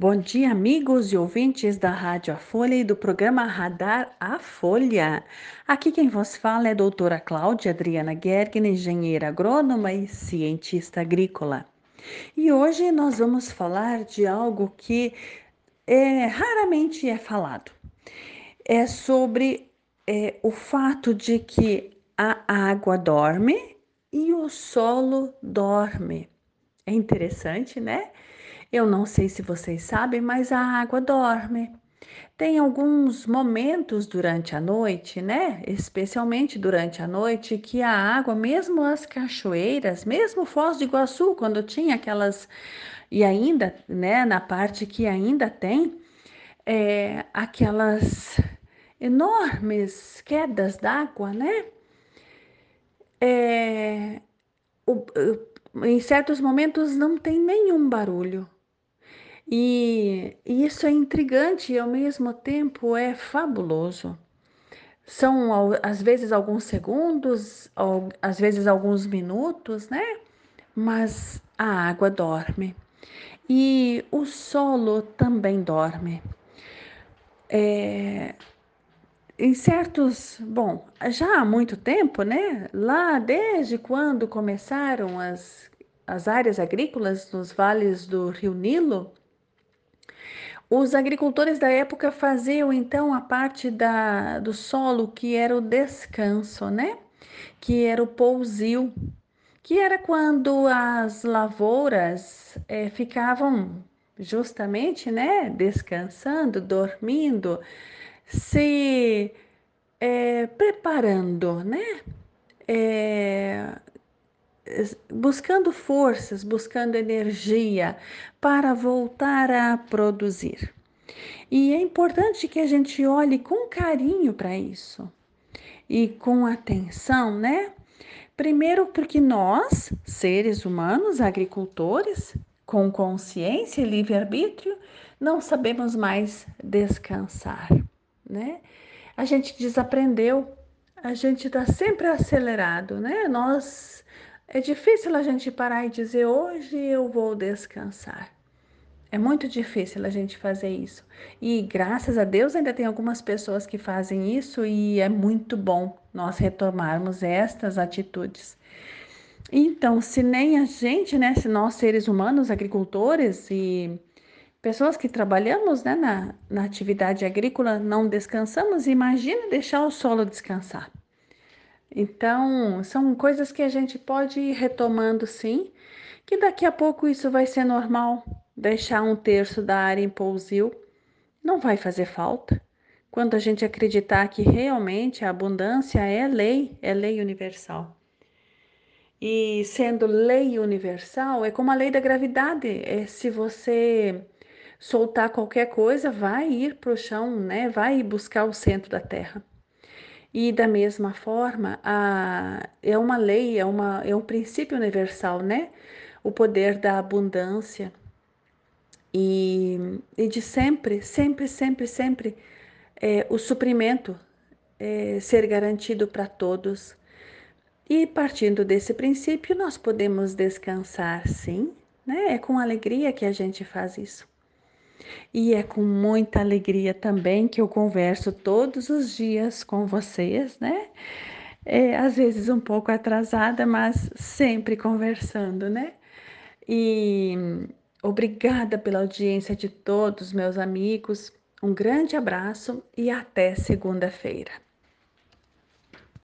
Bom dia, amigos e ouvintes da Rádio A Folha e do programa Radar A Folha. Aqui quem vos fala é a doutora Cláudia Adriana Gergen, engenheira agrônoma e cientista agrícola. E hoje nós vamos falar de algo que é, raramente é falado. É sobre é, o fato de que a água dorme e o solo dorme. É interessante, né? Eu não sei se vocês sabem, mas a água dorme. Tem alguns momentos durante a noite, né? Especialmente durante a noite, que a água, mesmo as cachoeiras, mesmo Foz do Iguaçu, quando tinha aquelas. E ainda, né, na parte que ainda tem, é, aquelas enormes quedas d'água, né? É, o, em certos momentos não tem nenhum barulho. E, isso é intrigante e ao mesmo tempo é fabuloso. São às vezes alguns segundos, às vezes alguns minutos, né? Mas a água dorme e o solo também dorme. É, em certos, bom, já há muito tempo, né? Lá desde quando começaram as, as áreas agrícolas nos vales do Rio Nilo, os agricultores da época faziam então a parte da, do solo que era o descanso, né? Que era o pousio, que era quando as lavouras é, ficavam justamente, né? Descansando, dormindo, se é, preparando, né? É, buscando forças, buscando energia para voltar a produzir. E é importante que a gente olhe com carinho para isso e com atenção, né? Primeiro, porque nós, seres humanos, agricultores, com consciência e livre-arbítrio, não sabemos mais descansar, né? A gente desaprendeu, a gente está sempre acelerado, né? Nós é difícil a gente parar e dizer hoje eu vou descansar. É muito difícil a gente fazer isso. E graças a Deus ainda tem algumas pessoas que fazem isso e é muito bom nós retomarmos estas atitudes. Então, se nem a gente, né, se nós seres humanos, agricultores e pessoas que trabalhamos né, na, na atividade agrícola não descansamos, imagina deixar o solo descansar. Então, são coisas que a gente pode ir retomando sim, que daqui a pouco isso vai ser normal. Deixar um terço da área em pousio não vai fazer falta. Quando a gente acreditar que realmente a abundância é lei, é lei universal. E sendo lei universal, é como a lei da gravidade. É, se você soltar qualquer coisa, vai ir para o chão, né? vai buscar o centro da Terra. E da mesma forma, a, é uma lei, é, uma, é um princípio universal, né? O poder da abundância e, e de sempre, sempre, sempre, sempre é, o suprimento é, ser garantido para todos. E partindo desse princípio, nós podemos descansar, sim, né? É com alegria que a gente faz isso. E é com muita alegria também que eu converso todos os dias com vocês, né? É, às vezes um pouco atrasada, mas sempre conversando, né? E obrigada pela audiência de todos meus amigos. Um grande abraço e até segunda-feira.